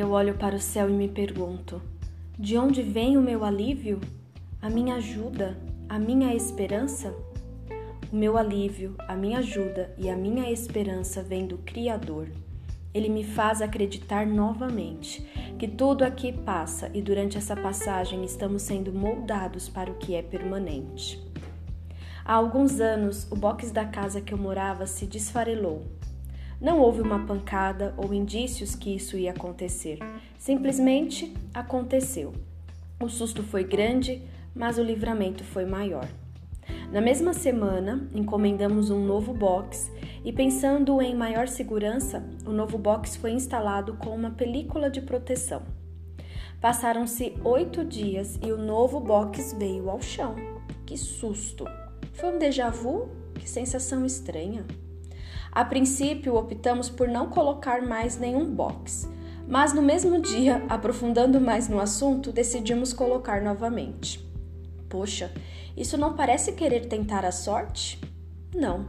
olho para o céu e me pergunto: de onde vem o meu alívio? A minha ajuda? A minha esperança? O meu alívio, a minha ajuda e a minha esperança vem do Criador. Ele me faz acreditar novamente que tudo aqui passa e durante essa passagem estamos sendo moldados para o que é permanente. Há alguns anos, o box da casa que eu morava se desfarelou não houve uma pancada ou indícios que isso ia acontecer. Simplesmente aconteceu. O susto foi grande, mas o livramento foi maior. Na mesma semana, encomendamos um novo box e, pensando em maior segurança, o novo box foi instalado com uma película de proteção. Passaram-se oito dias e o novo box veio ao chão. Que susto! Foi um déjà vu? Que sensação estranha! A princípio, optamos por não colocar mais nenhum box, mas no mesmo dia, aprofundando mais no assunto, decidimos colocar novamente. Poxa, isso não parece querer tentar a sorte? Não.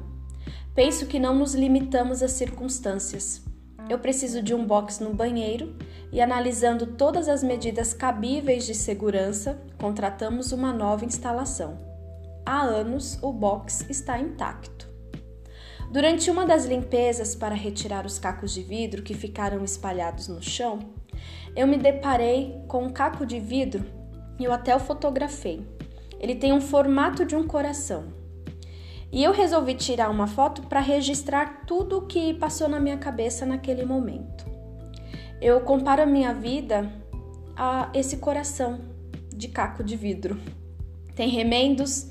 Penso que não nos limitamos às circunstâncias. Eu preciso de um box no banheiro e, analisando todas as medidas cabíveis de segurança, contratamos uma nova instalação. Há anos o box está intacto. Durante uma das limpezas para retirar os cacos de vidro que ficaram espalhados no chão, eu me deparei com um caco de vidro e eu até o fotografei. Ele tem um formato de um coração. E eu resolvi tirar uma foto para registrar tudo o que passou na minha cabeça naquele momento. Eu comparo a minha vida a esse coração de caco de vidro. Tem remendos,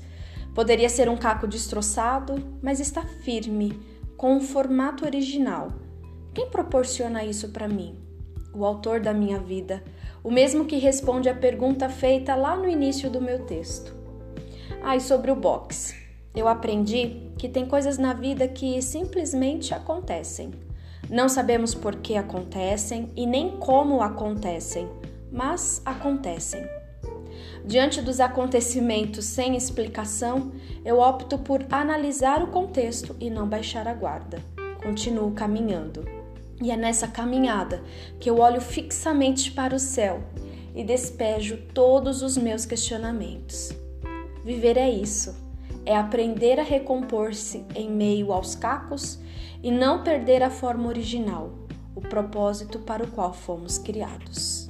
Poderia ser um caco destroçado, mas está firme, com o um formato original. Quem proporciona isso para mim? O autor da minha vida, o mesmo que responde à pergunta feita lá no início do meu texto. Ah, e sobre o box. Eu aprendi que tem coisas na vida que simplesmente acontecem. Não sabemos por que acontecem e nem como acontecem, mas acontecem. Diante dos acontecimentos sem explicação, eu opto por analisar o contexto e não baixar a guarda. Continuo caminhando. E é nessa caminhada que eu olho fixamente para o céu e despejo todos os meus questionamentos. Viver é isso, é aprender a recompor-se em meio aos cacos e não perder a forma original, o propósito para o qual fomos criados.